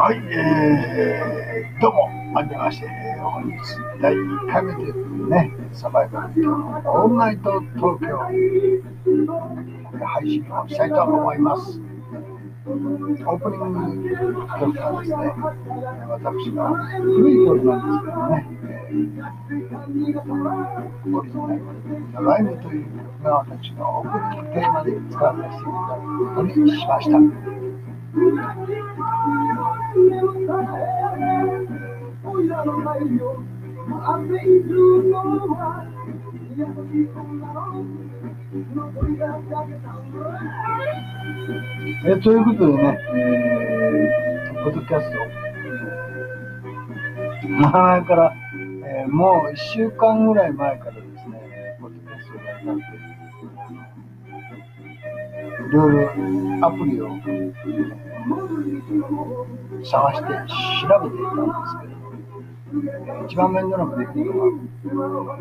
はい、えー、どうも、あけまして、本日第1回目というね、サバイバル今日のオールナイト東京配信をしたいと思います。オープニングの曲はですね、私の古い曲なんですけどね、えー、オリジナルライブという曲が私のオープニングテーマで使わせていただくことにしました。えということでね、えー、ポッドキャスト、前から、えー、もう1週間ぐらい前からですね、ポッドキャストをやりたくて、いろいろアプリを探して調べていたんですけど、一番面倒なくできるのは、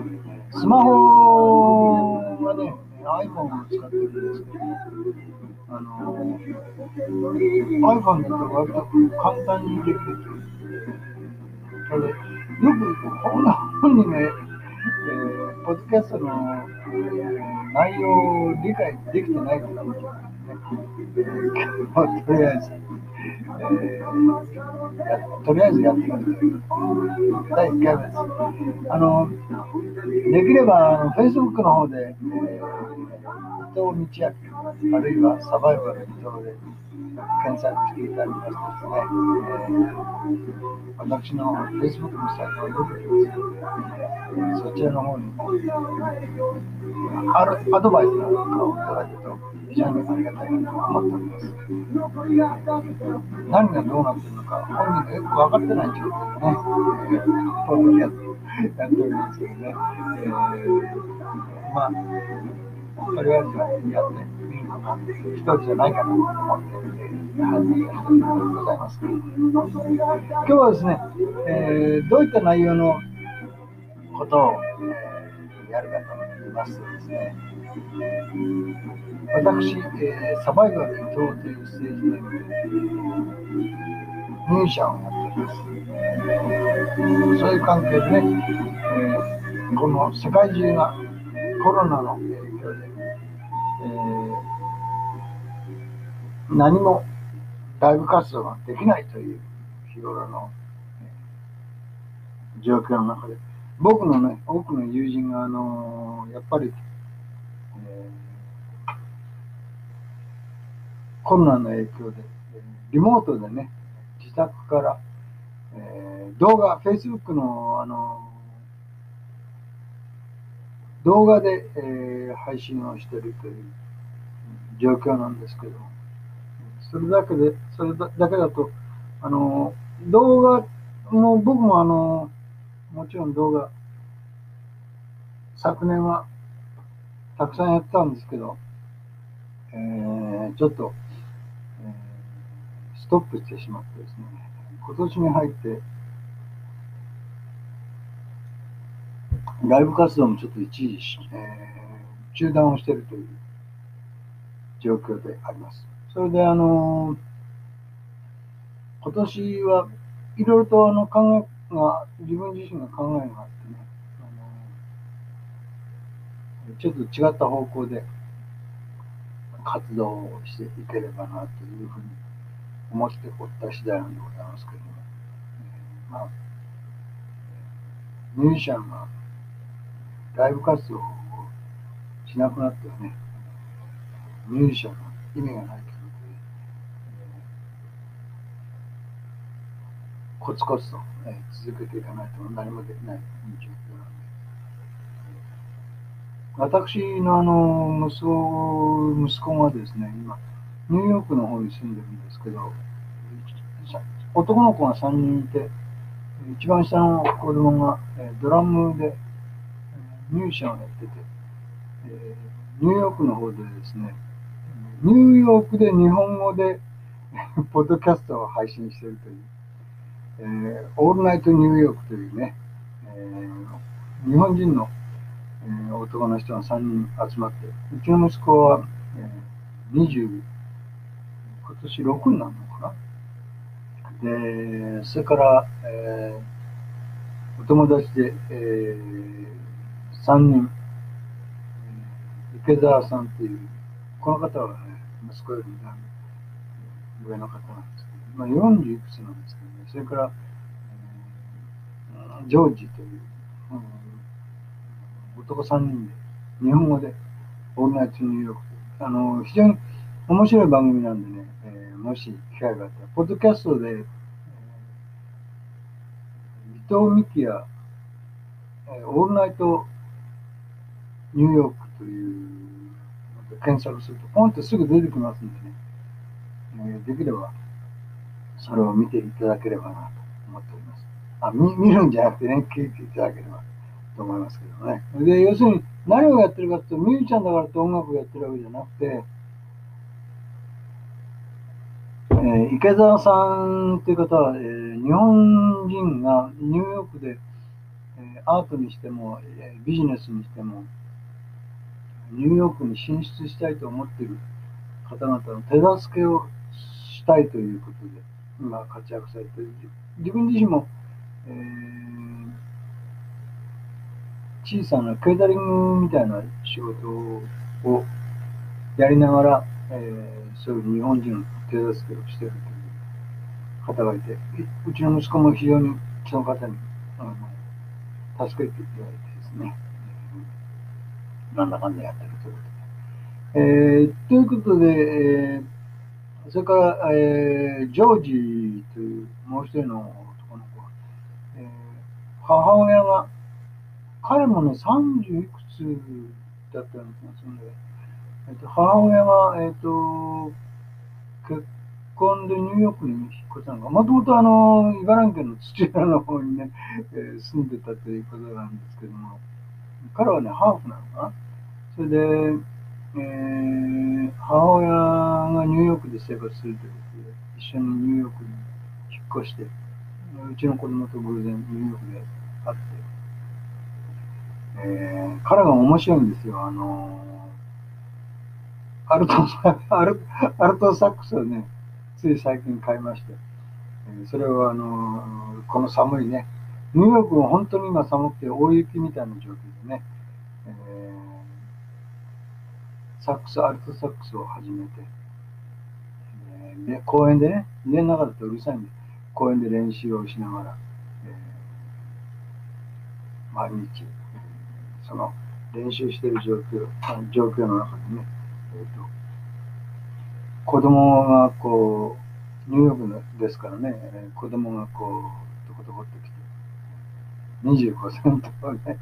スマホがね、iPhone を使ってるんですけど、あの iPhone だと割と簡単にできるという。それで、よくこんな本にね、えー、ポッドキャストの内容を理解できてないからもしれないね。とりあえず、えー、とりあえずやってみる第1回目です。あの、できれば、あの Facebook の方で、えー、伊藤道明、あるいはサバイバル伊藤で検索していただきますとですね、えー、私の Facebook のサイトが出てきますので、そちらの方に、あるアドバイスなんかをいただくと、非常にありがたいなと思っております。何がどうなっているのか、本人がよく分かってない状況でね、えー、ポッドキャストやっておりますけどね、えー、まあ、とりあえずはやってみるのが一人じゃないかなと思って、始めた一人でございます。今日はですね、えー、どういった内容のことを、えー、やるかと言いますとですね、私、えー、サバイバル伊藤というステージでミュージシャンをやっております。そういう関係でね、えー、この世界中がコロナの影響で、えー、何もライブ活動ができないという日頃の、状況の中で、僕のね、多くの友人が、あのー、やっぱり、コロナの影響で、リモートでね、自宅から、えー、動画、Facebook の、あの動画で、えー、配信をしているという状況なんですけど、それだけで、それだけだと、あの動画も、僕もあのもちろん動画、昨年はたくさんやったんですけど、えー、ちょっと、トップしてしまってですね、今年に入って、ライブ活動もちょっと一時、えー、中断をしているという状況であります。それで、あの今年はいろいろとあの考えが、自分自身の考えがあってね、あのちょっと違った方向で活動をしていければなというふうに思っておった次第なんでございますけれども、えー、まあ、ミュージシャンがライブ活動をしなくなってはね、ミュージシャンの意味がないということで、コツコツと、ね、続けていかないと何もできない状況なんで。私のあの息子息子がですね、今、ニューヨークの方に住んでるんですけど、男の子が3人いて、一番下の子供がドラムでミュージシャンをやってて、ニューヨークの方でですね、ニューヨークで日本語で ポッドキャストを配信しているという、え、オールナイトニューヨークというね、え、日本人の、え、男の人が3人集まって、うちの息子は、えー、20、年6になるのかな。で、それから、えー、お友達で、えー、3人、池澤さんっていう、この方は、ね、息子より上の方なんですけど、まあ、40いくつなんですけどね、それから、ジョージという、うん、男3人で、日本語で、オールナイトニューヨークあの、非常に面白い番組なんでね、もし機会があったら、ポッドキャストで、えー、伊藤美希や、えー、オールナイトニューヨークという検索すると、ポンってすぐ出てきますんでね、え、できれば、それを見ていただければなと思っております。あ、見見るんじゃなくてね、聞いていただければと思いますけどね。で、要するに、何をやってるかっていうと、ミュージシャンだからって音楽をやってるわけじゃなくて、え池澤さんっていう方は、えー、日本人がニューヨークで、えー、アートにしても、えビジネスにしても、ニューヨークに進出したいと思っている方々の手助けをしたいということで、今活躍されている。自分自身も、え、小さなケータリングみたいな仕事をやりながら、えー、そういう日本人手助けをしているという方がいて、うちの息子も非常にその方にあの助けていただいてですね、なんだかんだやってるということで。えー、ということで、えー、それから、えー、ジョージというもう一人の男の子は、えー、母親が、彼もね、30いくつだったような気がするので、えーと、母親が、えっ、と、結婚でニューヨークに引っ越したのが、もともとあの、茨城県の土浦の方にね、えー、住んでたということなんですけども、彼はね、ハーフなのかな。それで、えー、母親がニューヨークで生活するということで、一緒にニューヨークに引っ越して、うちの子供と偶然ニューヨークで会って、えー、彼が面白いんですよ。あのアルトアルアルトサックスをね、つい最近買いまして、それはあのこの寒いね、ニューヨークは本当に今寒くて大雪みたいな状況でね、えー、サックス、アルトサックスを始めて、えー、で公園でね、家の中だとうるさいんで、公園で練習をしながら、えー、毎日、その練習している状況状況の中でね、えーと、子供がこう、ニューヨークですからね、え子供がこう、とことこってきて、25セントをね、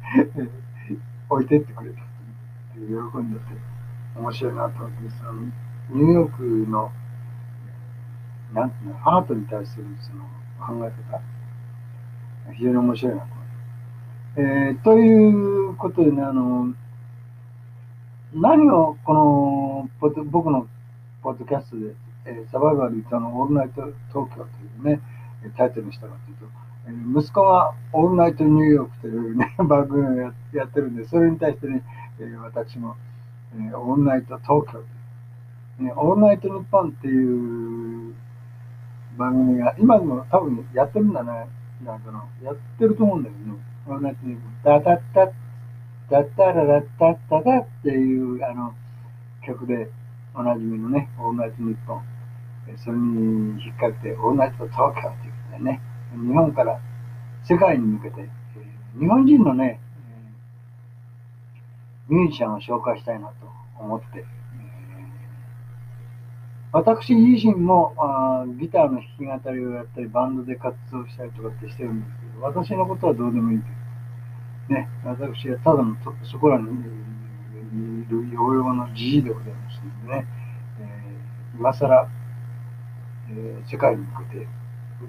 置いてってくれたって喜んでて、面白いなと思って、そのニューヨークの、なんていうの、アートに対するその考え方、非常に面白いなと思って。えー、ということでね、あの、何をこのポ僕のポッドキャストで、えー、サバイバル歌のオールナイト東京というね、タイトルにしたかというと、え息子がオールナイトニューヨークというね、番組をややってるんで、それに対してね、えー、私も、えー、オールナイト東京ね、オールナイトニッポンっていう番組が、今でも多分やってるんだね、なんかの、やってると思うんだけどね、オールナイトニッポン、ダダッダッタラダッタッタダっていうあの曲でおなじみのね、オールナイトニッポン、それに引っ掛けて、オールナイト東京っていうことでね、日本から世界に向けて、え日本人のね、えミュージシャンを紹介したいなと思って、私自身もあギターの弾き語りをやったり、バンドで活動したりとかってしてるんですけど、私のことはどうでもいいけど、ね、私はただのそこらにいる養養のじじいでございますのでね、え今更、えー、世界に向けて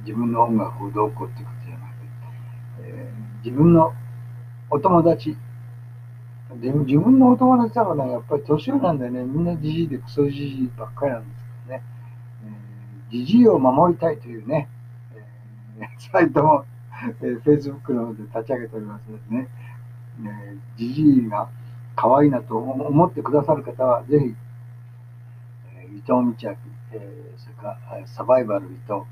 自分の音楽をどうこうっていうことじゃなくて、えー、自分のお友達で自分のお友達だからね、やっぱり年上なんだよね。みんなじじいでクソじじいばっかりなんですけどね。じじいを守りたいというね、えー、サイトも、えー、Facebook の方で立ち上げておりますのでね、じじいが可愛いなと思ってくださる方は、ぜひ、えー、伊藤道明、えー、それからサバイバル伊藤、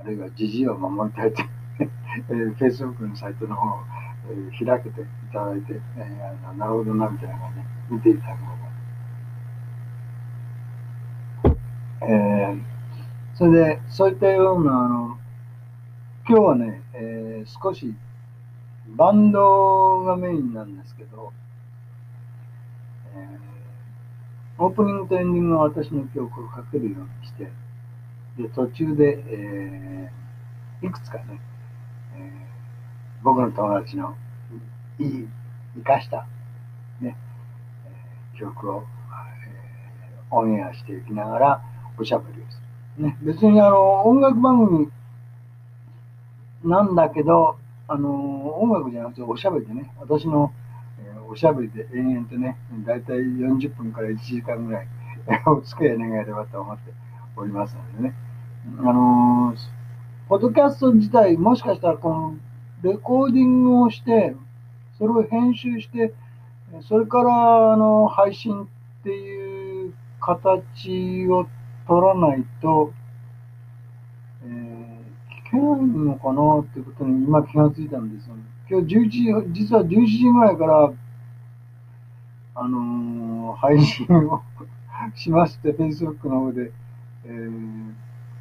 あるいはじじいを守りたいと、えー、Facebook のサイトの方を、えー、開けていただいて、えー、なるほどなみたいなのをね、見ていただく方が。えー、それで、そういったような、あの、今日はね、えー、少しバンドがメインなんですけど、えー、オープニングとエンディングは私の曲をかけるようにして、で、途中で、えー、いくつかね、え、僕の友達のいい、生かした、ね、えー、曲を、え、オンエアしていきながらおしゃべりをする。ね、別にあの、音楽番組なんだけど、あの、音楽じゃなくておしゃべりでね、私の、え、おしゃべりで延々とね、だいたい40分から1時間ぐらい お付き合い願えればと思っておりますのでね。あのー、ポッドキャスト自体、もしかしたらこのレコーディングをして、それを編集して、それからあの配信っていう形を取らないと、ー、聞けないのかなってことに今気がついたんですよ、ね。今日11時、実は11時ぐらいから、あのー、配信をしまして、Facebook の方で、えー、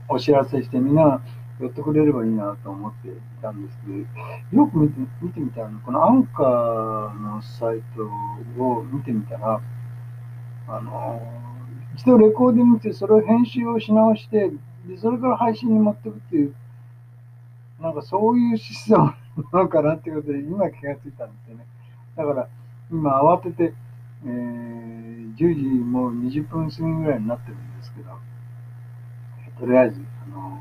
お知らせして、みんな寄ってくれればいいなと思っていたんですけど、よく見て見てみたら、このアンカーのサイトを見てみたら、あのー、一度レコーディングして、それを編集をし直して、でそれから配信に持っていくっていう、なんかそういうシステムなのかなっていうことで、今気がついたんですよね。だから、今慌てて、えー、10時もう20分過ぎぐらいになってるんですけど、とりあえず、あの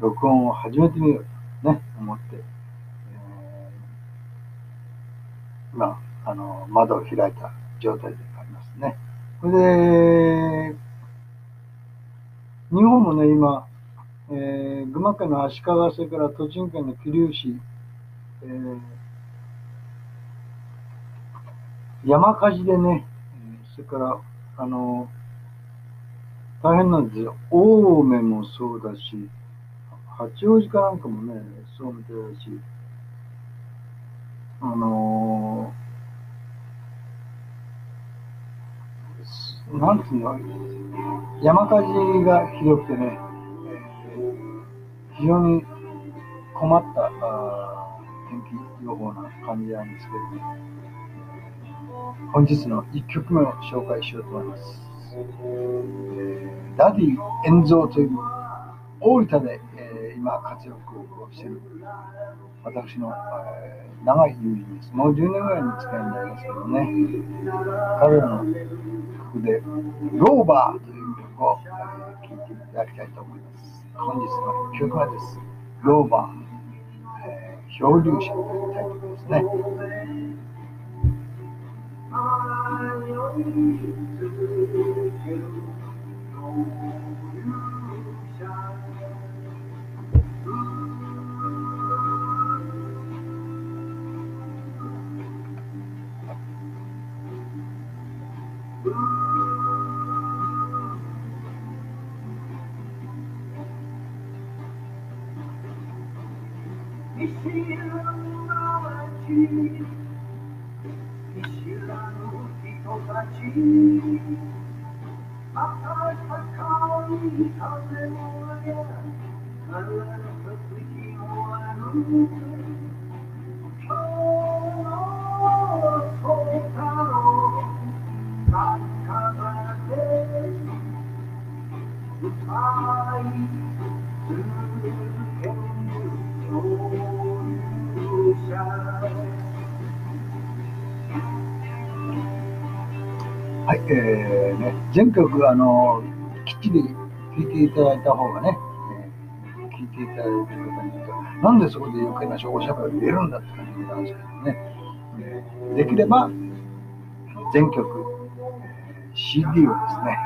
ー、録音を始めてみようとね、思って、えー、今、あのー、窓を開いた状態でありますね。それで、日本もね、今、えー、群馬県の足利、それから栃木県の桐生市、えー、山火事でね、それから、あの大変なんですよ。青梅もそうだし、八王子かなんかもね、そうみたいだし、あのー、なんていうの、山火事がひどくてね、非常に困ったあ天気予報な感じなんですけれど、ね、本日の1曲目を紹介しようと思います。ダディ・エンゾーという大分で、えー、今活躍をしている私の、えー、長い友人です。もう10年ぐらいの付き合いになりますけどね、彼らの曲で、ローバーという曲を聴、えー、いていただきたいと思います。本日の曲はです。ローバー、えー、漂流者というタイトルですね。はい、えーね、全曲あのきっちり聞いていただいた方がね、えー、聞いていただいている方に言うと、なんでそこで余計なおしゃべりを入れるんだって感じなんですけどね、えー、できれば全曲、CD をですね、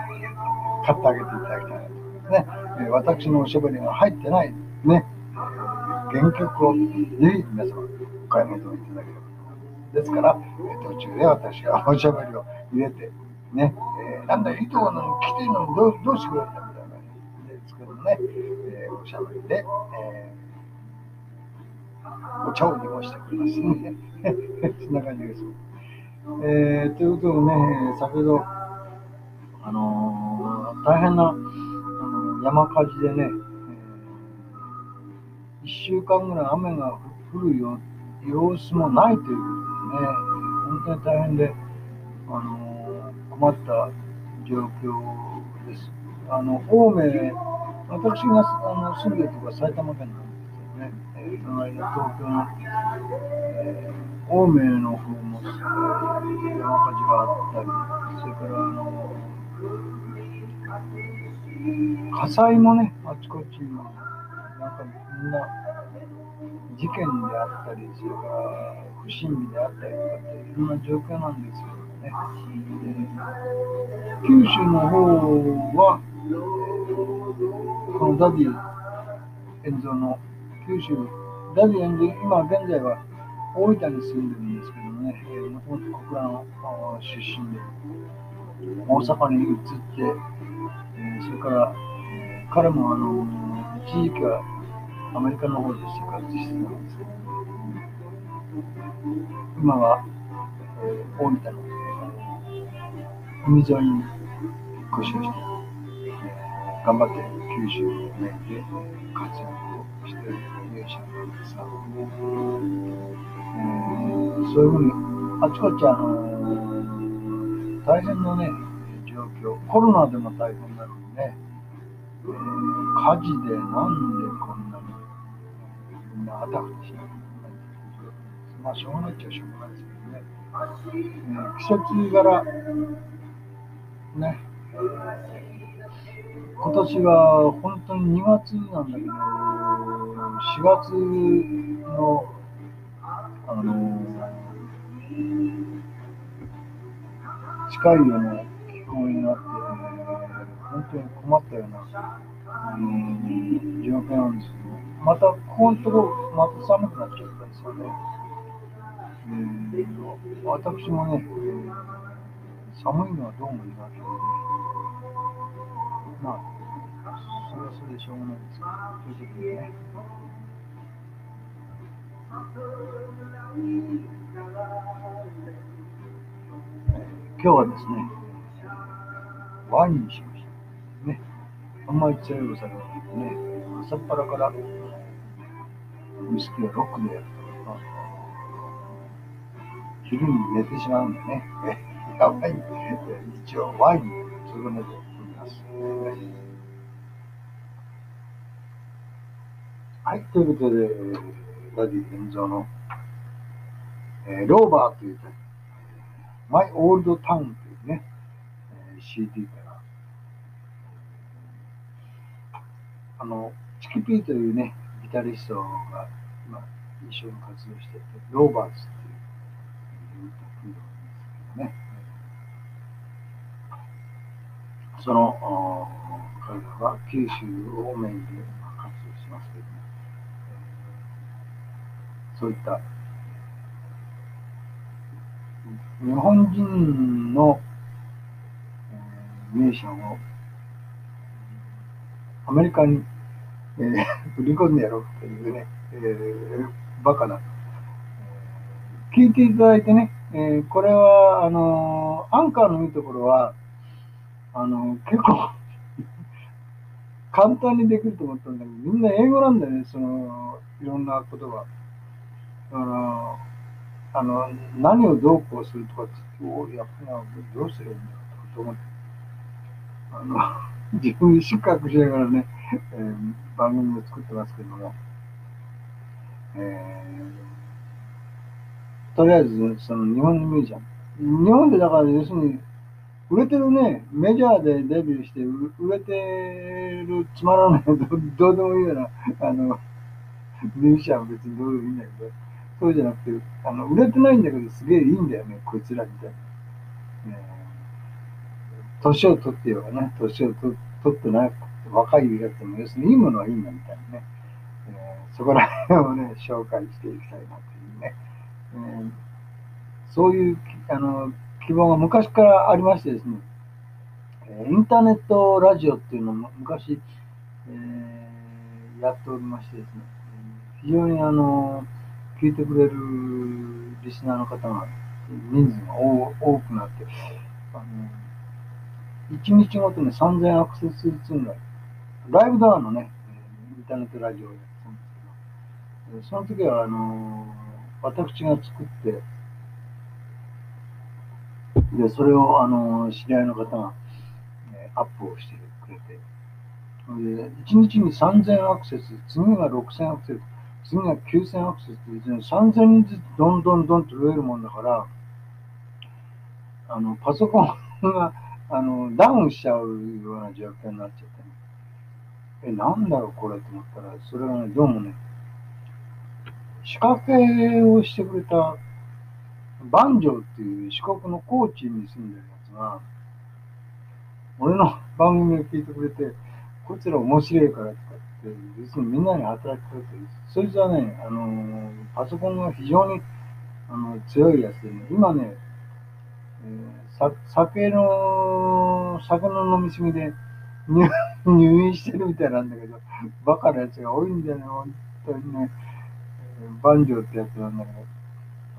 買ってあげていただきたいね、え私のおしゃべりが入ってない、ね、原曲をぜひ皆様お買い求めいただければですから、え途中で私がおしゃべりを入れて、ね、えー、なんだ、糸がの来てるのにどうどうしてくれるんだね、えー、おしゃべりで、えー、お茶を濁してくれますね。そんな感じです。えー、ということでね、先ほど、あのー、大変なあの山火事でね、え、1週間ぐらい雨が降るよ様子もないということでね、本当に大変で、あの、困った状況です。あの青梅、私があの住んでるところは埼玉県なんですけどね、えー、隣の東京の、えー、青梅の方も、山火事があったり、それからあの火災もね、あちこちの、なんかみんな事件であったり、それから不審火であったりとかっていろんな状況なんですけどね。九州の方は、このダディエンゾーの九州、ダディ・エンゾー、今現在は大分に住んでるんですけどね、もともと小倉の出身で、大阪に移って、えそれから彼もあの一時期はアメリカの方で生活してたんですけど、今は、えー、大分の海沿いに引っ越しをして、頑張って九州の面で活躍をしているミュージシャンなん。ですが、えー、そういうふうにあちこちあの大変なね状況コロナでも大変なのでね、えー、火事でなんでこんなにみんなあたふたしなきゃいけないまあしょうがないっちゃしょうがないですけどね、えー、季節柄ね、今年は本当に2月なんだけど、4月の、あの近いような気候になって、本当に困ったような、あの状況なんですけど、またここのところ、また寒くなっちゃったんですよね。えー、私もね、寒いのはどうも苦手で、まあ、それはそれでしょうがないですけど、ということでね。今日はですね、ワインにしました。ね。あんまり強いお酒はね、朝っぱらからウイスキーをロックでやると、昼に寝てしまうんでね。やばい。一応ワインということで。はい、ということで、ダディ現像の、えー、ローバーというタイマイオールドタウンというね、えー、CD から、あの、チキピーというね、ギタリストが今一緒に活動してて、ローバーズっていうユニット組んでるんですけどね。その彼らは九州をメインで活動しますけども、そういった日本人のミュージシャンをアメリカに、えー、売り込んでやろうというね、えー、バカな。聞いていただいてね、えー、これは、あのアンカーのいいところは、あの、結構簡単にできると思ったんだけど、みんな英語なんだよね、その、いろんなことが。だから、あの、何をどうこうするとかって言って、おやっぱどうすればいいんだろうと思って、あの、自分に失格しながらね、えー、番組を作ってますけども、えー、とりあえず、その日本のミュージアム。日本でだから要するに、売れてるね、メジャーでデビューして売れてるつまらないどどうでもいいような、あの、ミュージシャンは別にどうでもいいんだけど、そうじゃなくて、あの、売れてないんだけど、すげえいいんだよね、こいつらみたいな。年を取ってよね、年を取ってない若いやつも、要するにいいものはいいんだみたいなね。えー、そこら辺をね、紹介していきたいなというね。えー、そういうあの希望が昔からありましてですね、インターネットラジオっていうのも昔、えー、やっておりましてですね、非常にあの聞いてくれるリスナーの方が人数が多くなって、あの1日ごとに3000アクセス数ぐらい、ライブドアのね、インターネットラジオをやってたんですけど、その時はあの私が作って、で、それをあの知り合いの方が、えアップをしてくれて、で1日に3000アクセス、次が6000アクセス、次が9000アクセスって3000人ずつどんどんどんと増えるもんだから、あの、パソコンが、あの、ダウンしちゃうような状況になっちゃってね。え、なんだろうこれと思ったら、それがね、どうもね、仕掛けをしてくれた、バンジョーっていう四国の高知に住んでるやつが、俺の番組を聞いてくれて、こいつら面白いからとかって、別にみんなに働きかけてる、そいつはね、あのパソコンが非常にあの強いやつでね、今ね、えー、酒の、酒の飲みすぎで入院してるみたいなんだけど、バカなやつが多いんだよね、本当にね。バンジョーってやつなんだけど、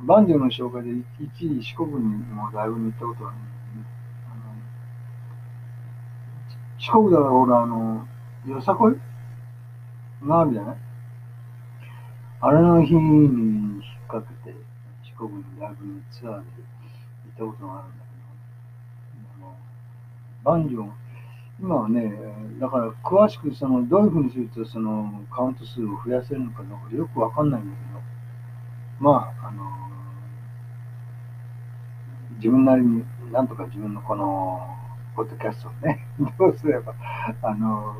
バンジョーの紹介で一時四国にもライブに行ったことあるんだ四国だから俺あの、よさこい？があるじゃない？あれの日に引っ掛けて、四国にライブにツアーで行ったことがあるんだけど、あのバンジョー、今はね、だから詳しくそのどういうふうにするとそのカウント数を増やせるのかどうかよくわかんないんだけど、まあ、あの、自分なりになんとか自分のこのポッドキャストをね、どうすれば、あの、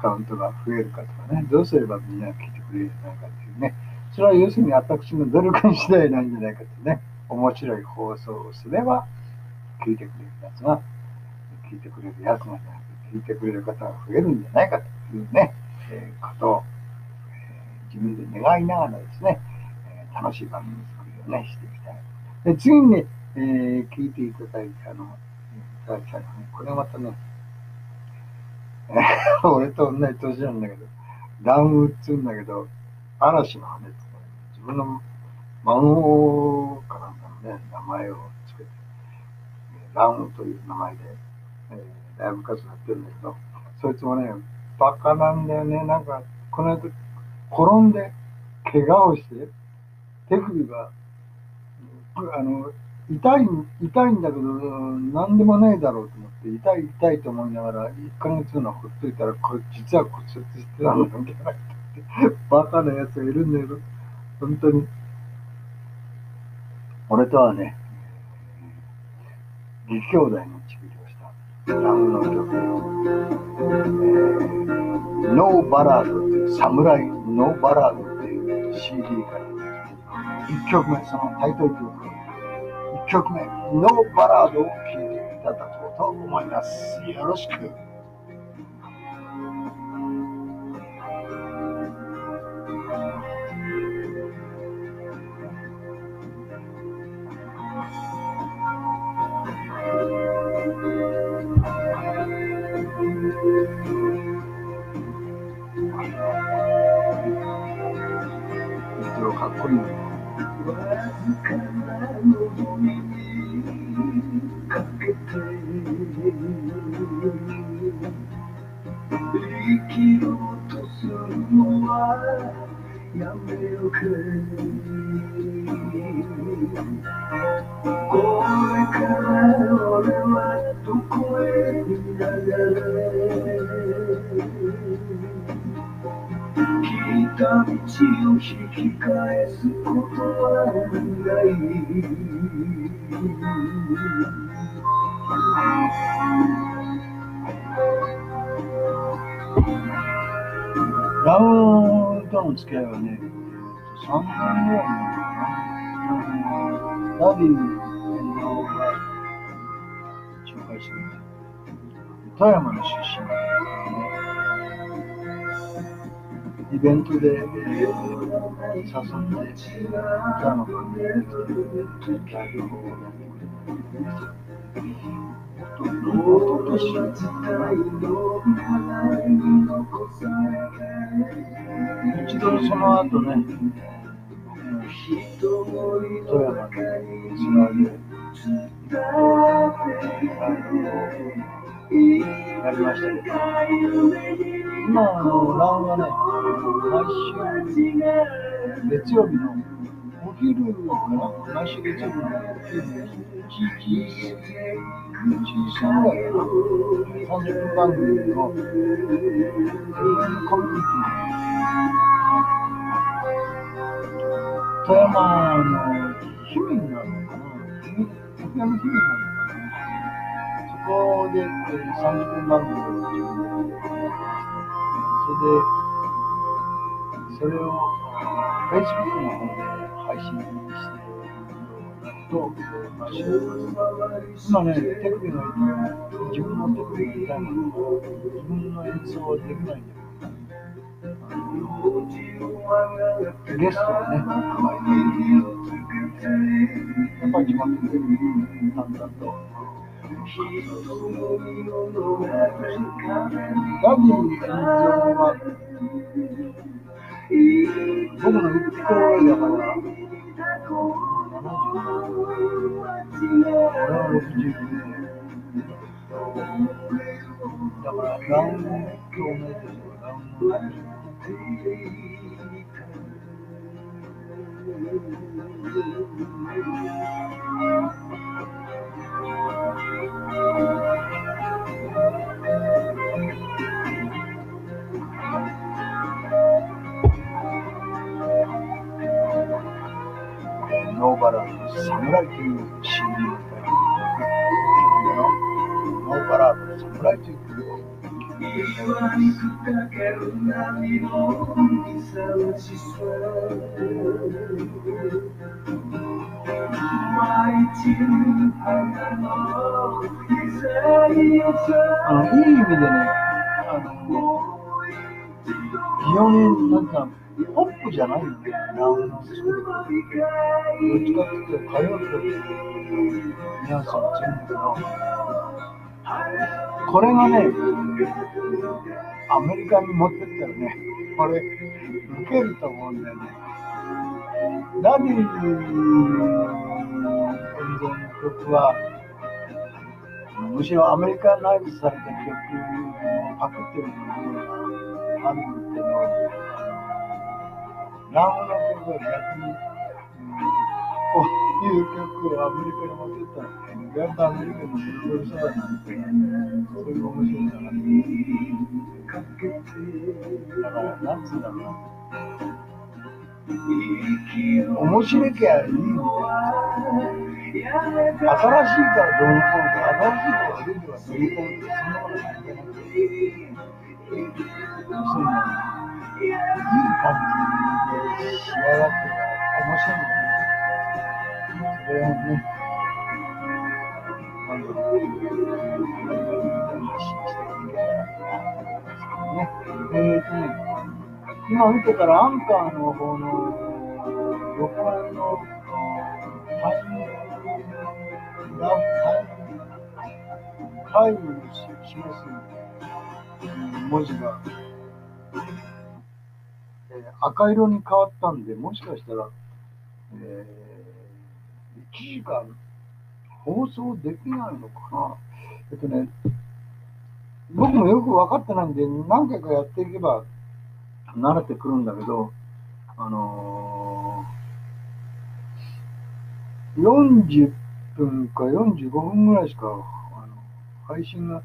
カウントが増えるかとかね、どうすればみんなが聞いてくれるのかっていうね、それは要するに私の努力次第なんじゃないかってね、面白い放送をすれば、聞いてくれるやつが、聞いてくれるやつがじゃなくて、聞いてくれる方が増えるんじゃないかというね、えー、ことを、えー、自分で願いながらですね、えー、楽しい番組作りをね、していきたい。で次にね、えー、聞いていただいたのは、ただきたいのね。これまたね、俺と同じ年なんだけど、ダウンっつうんだけど、嵐の羽って自分の孫かなんかのね、名前をつけて、ラウンという名前で、えー、ライブ活動やってるんだけど、そいつもね、バカなんだよね。なんか、この間、転んで、怪我をして、手首が、あの、痛い、痛いんだけど、なんでもないだろうと思って、痛い痛いと思いながら、1ヶ月のほっといたら、これ実は骨折してたんだみたいな。バカなやつがいるんだけど、本当に。俺とはね、義兄弟のちびりをした、ラムの曲、えー、ノーバラードっていう、サムライノーバラードっていう CD から1曲目、そのタイトル曲曲名、ノーバラードを聴いていただこうと思います。よろしく。ことはないラウとの付き合いはね、イベントで、えー、誘って、富山からね、ライブをやってくれてました。一度その後ね、富山でツアーで、やりましたけど、今のラウンはね、毎週月曜日のお昼かな、毎週月曜日のお昼の1時、1時半ぐらいかな、30分番組のコミュニティ富山の市民なのかな富山市民なのかなこで、えー、30分番組を自分でやってそれで、それを Facebook の方で配信してと、まあ、今ね、手首の自分の手首が痛いの、自分の演奏はできないんだ、ゲストをね、やっぱり決まってくれるんだと。ダディ演奏は、僕の一個上だから、俺は69だから、ラウンドと同じですよ、ラウンドの。ノ侍という CD をノーバラード侍という曲をあのいい意味でね、あの非常になんかポップじゃないんだよ、ラウンドどっちかっていうと歌謡曲ニュアンスが強いんだけど、これがね、アメリカに持ってったらね、これ、受けると思うんだよね。ダディの演奏の曲は、むしろアメリカナイズされた曲をパクってる部分があるけど、ラムの曲は逆に、こういう曲をアメリカに持ってったら、やっぱアメリカのブルーサーなんて、そういう面白いんだなだから、なんつうんだろうな。面白きゃいいみたいな。新しいからどうのこうのか、新しいから悪いとかどうのこうのか、そんなこと関係なくて、そういうの、いい感じで仕上がってから面白い。んだよね。それをね、今度、発信してい。けたらなと思い。ますけどね。えーとね、今見てたらアンカーの方の録音のタイムラタイムを示す文字が、赤色に変わったんで、もしかしたら、えー、1時間放送できないのかな。えっとね、僕もよく分かってないんで、何回かやっていけば慣れてくるんだけど、あのー、40分か45分ぐらいしかあの配信が